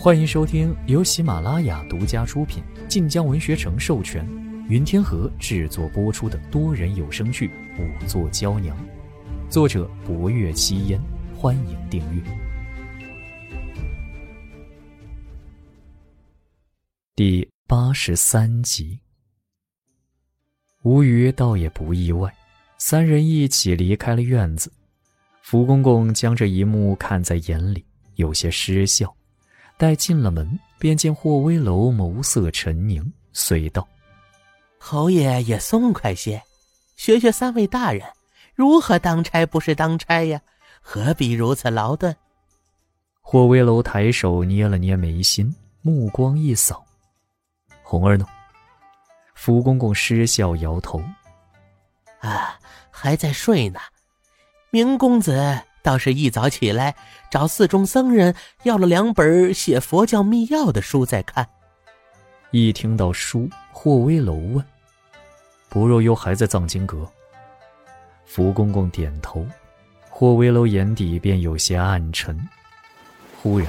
欢迎收听由喜马拉雅独家出品、晋江文学城授权、云天河制作播出的多人有声剧《五座娇娘》，作者：博月七烟。欢迎订阅第八十三集。吴余倒也不意外，三人一起离开了院子。福公公将这一幕看在眼里，有些失笑。待进了门，便见霍威楼眸色沉凝，遂道：“侯爷也松快些，学学三位大人，如何当差不是当差呀？何必如此劳顿？”霍威楼抬手捏了捏眉心，目光一扫：“红儿呢？”福公公失笑摇头：“啊，还在睡呢。明公子。”倒是一早起来，找寺中僧人要了两本写佛教密钥的书在看。一听到书，霍威楼问：“不若幽还在藏经阁？”福公公点头，霍威楼眼底便有些暗沉。忽然，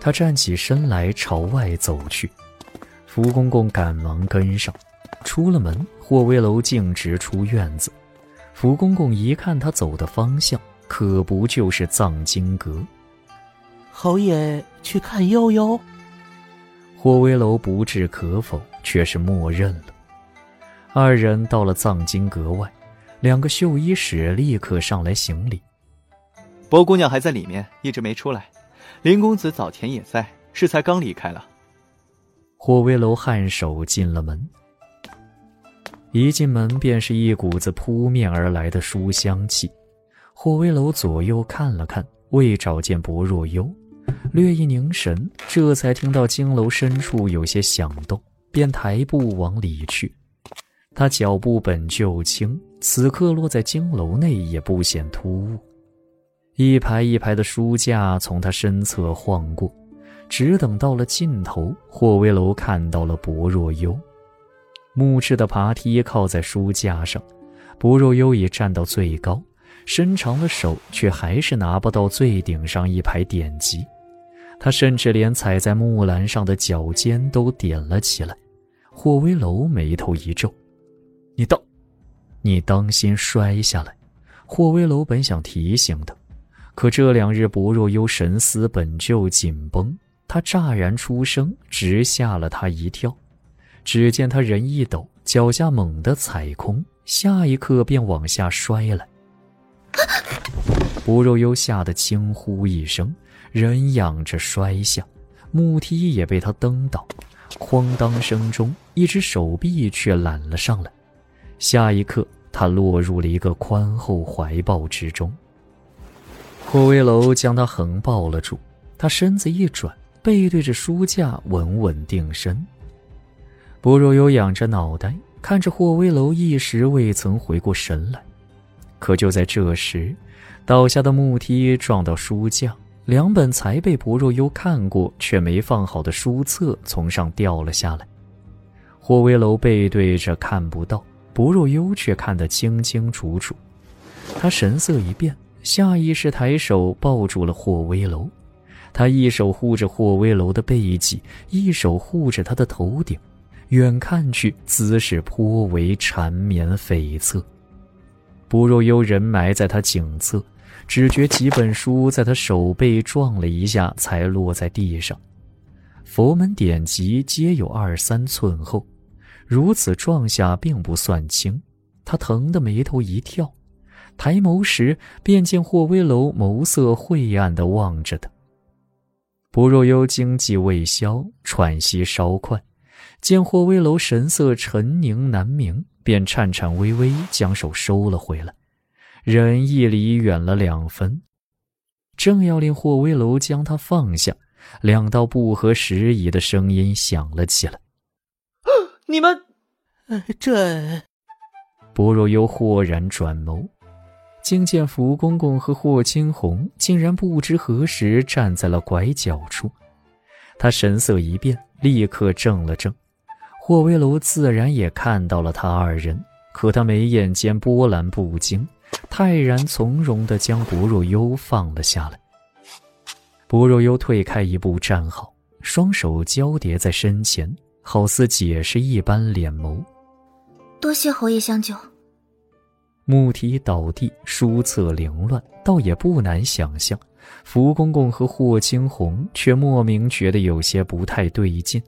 他站起身来朝外走去，福公公赶忙跟上。出了门，霍威楼径直出院子。福公公一看他走的方向。可不就是藏经阁？侯爷去看悠悠。霍威楼不置可否，却是默认了。二人到了藏经阁外，两个绣衣使立刻上来行礼。薄姑娘还在里面，一直没出来。林公子早前也在，是才刚离开了。霍威楼颔首进了门，一进门便是一股子扑面而来的书香气。霍威楼左右看了看，未找见薄若幽，略一凝神，这才听到经楼深处有些响动，便抬步往里去。他脚步本就轻，此刻落在经楼内也不显突兀。一排一排的书架从他身侧晃过，只等到了尽头，霍威楼看到了薄若幽。木质的爬梯靠在书架上，薄若幽已站到最高。伸长了手，却还是拿不到最顶上一排典籍。他甚至连踩在木栏上的脚尖都点了起来。霍威楼眉头一皱：“你当，你当心摔下来。”霍威楼本想提醒他，可这两日薄若幽神思本就紧绷，他乍然出声，直吓了他一跳。只见他人一抖，脚下猛地踩空，下一刻便往下摔来。薄若幽吓得惊呼一声，人仰着摔下，木梯也被他蹬倒，哐当声中，一只手臂却揽了上来。下一刻，他落入了一个宽厚怀抱之中。霍威楼将他横抱了住，他身子一转，背对着书架，稳稳定身。薄若幽仰着脑袋，看着霍威楼，一时未曾回过神来。可就在这时，倒下的木梯撞到书架，两本才被薄若幽看过却没放好的书册从上掉了下来。霍威楼背对着看不到，薄若幽却看得清清楚楚。他神色一变，下意识抬手抱住了霍威楼。他一手护着霍威楼的背脊，一手护着他的头顶，远看去姿势颇为缠绵悱恻。薄若幽人埋在他颈侧，只觉几本书在他手背撞了一下，才落在地上。佛门典籍皆有二三寸厚，如此撞下并不算轻。他疼得眉头一跳，抬眸时便见霍威楼眸色晦暗地望着他。不若幽惊悸未消，喘息稍快，见霍威楼神色沉凝难明。便颤颤巍巍将手收了回来，人亦离远了两分。正要令霍威楼将他放下，两道不合时宜的声音响了起来：“ 你们，这……”薄若幽豁然转眸，竟见福公公和霍青红竟然不知何时站在了拐角处。他神色一变，立刻怔了怔。霍威楼自然也看到了他二人，可他眉眼间波澜不惊，泰然从容地将薄若幽放了下来。薄若幽退开一步站好，双手交叠在身前，好似解释一般敛眸。多谢侯爷相救。木梯倒地，书册凌乱，倒也不难想象，福公公和霍青红却莫名觉得有些不太对劲，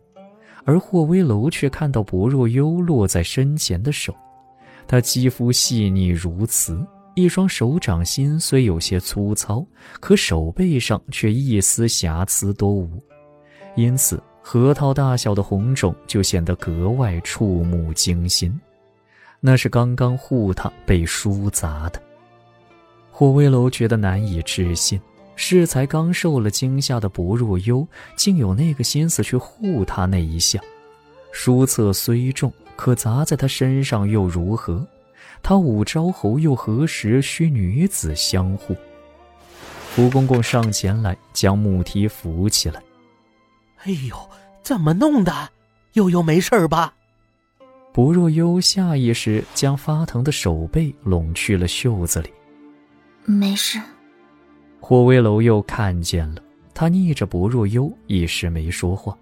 而霍威楼却看到薄若幽落在身前的手，他肌肤细腻如瓷，一双手掌心虽有些粗糙，可手背上却一丝瑕疵都无，因此核桃大小的红肿就显得格外触目惊心。那是刚刚护他被书砸的。霍威楼觉得难以置信，是才刚受了惊吓的薄若幽，竟有那个心思去护他那一下。书册虽重，可砸在他身上又如何？他武昭侯又何时需女子相护？胡公公上前来将木梯扶起来。哎呦，怎么弄的？悠悠没事吧？薄若幽下意识将发疼的手背拢去了袖子里。没事。霍威楼又看见了，他逆着薄若幽，一时没说话。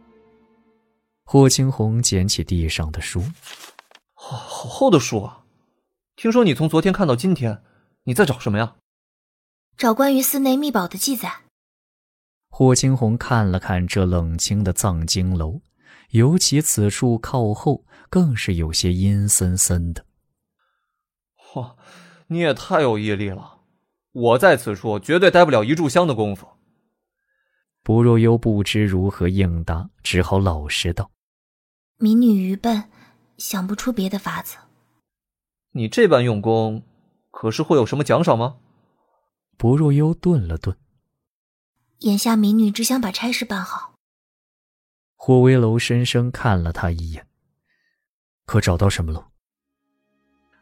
霍青红捡起地上的书，好好厚的书啊！听说你从昨天看到今天，你在找什么呀？找关于寺内秘宝的记载。霍青红看了看这冷清的藏经楼，尤其此处靠后。更是有些阴森森的。嚯，你也太有毅力了！我在此处绝对待不了一炷香的功夫。不若幽不知如何应答，只好老实道：“民女愚笨，想不出别的法子。”你这般用功，可是会有什么奖赏吗？薄若幽顿了顿，眼下民女只想把差事办好。霍威楼深深看了他一眼。可找到什么了？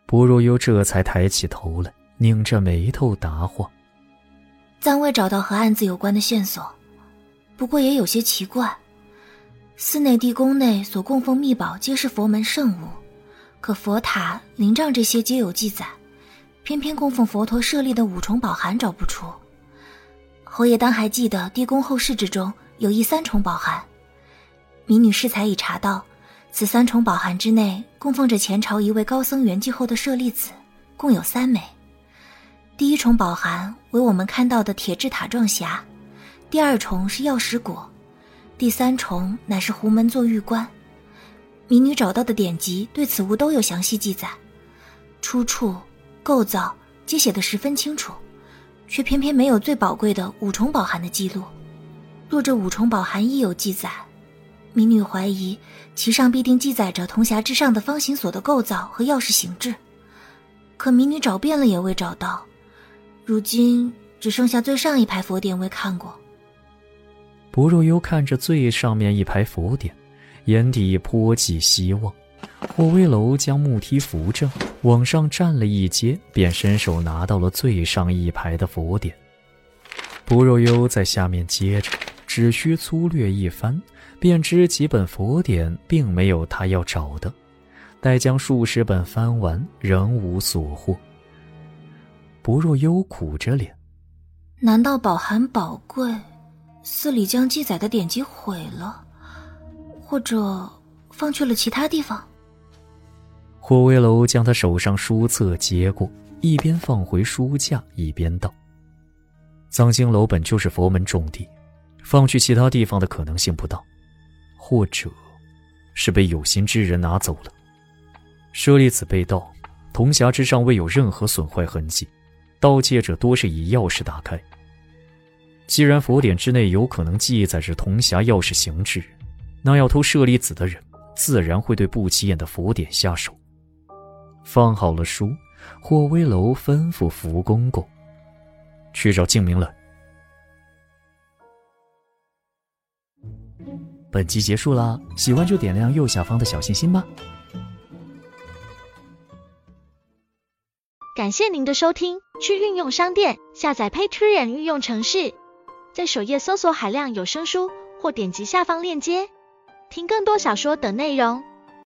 薄若幽这才抬起头来，拧着眉头答话：“暂未找到和案子有关的线索，不过也有些奇怪。寺内地宫内所供奉秘宝皆是佛门圣物，可佛塔、灵帐这些皆有记载，偏偏供奉佛陀舍利的五重宝函找不出。侯爷当还记得地宫后室之中有一三重宝函，民女适才已查到。”此三重宝函之内，供奉着前朝一位高僧圆寂后的舍利子，共有三枚。第一重宝函为我们看到的铁质塔状匣，第二重是药石果，第三重乃是胡门座玉冠。民女找到的典籍对此物都有详细记载，出处、构造皆写得十分清楚，却偏偏没有最宝贵的五重宝函的记录。若这五重宝函亦有记载。民女怀疑，其上必定记载着铜匣之上的方形锁的构造和钥匙形制，可民女找遍了也未找到，如今只剩下最上一排佛典未看过。不若幽看着最上面一排佛典，眼底颇寄希望。霍威楼将木梯扶正，往上站了一阶，便伸手拿到了最上一排的佛典。不若幽在下面接着，只需粗略一翻。便知几本佛典并没有他要找的，待将数十本翻完，仍无所获。不若幽苦着脸，难道宝含宝贵，寺里将记载的典籍毁了，或者放去了其他地方？霍威楼将他手上书册接过，一边放回书架，一边道：“藏经楼本就是佛门重地，放去其他地方的可能性不大。”或者，是被有心之人拿走了。舍利子被盗，铜匣之上未有任何损坏痕迹，盗窃者多是以钥匙打开。既然佛典之内有可能记载着铜匣钥匙形制，那要偷舍利子的人自然会对不起眼的佛典下手。放好了书，霍威楼吩咐福公公去找静明了。本集结束啦，喜欢就点亮右下方的小心心吧。感谢您的收听，去运用商店下载 Patreon 运用城市，在首页搜索海量有声书，或点击下方链接听更多小说等内容。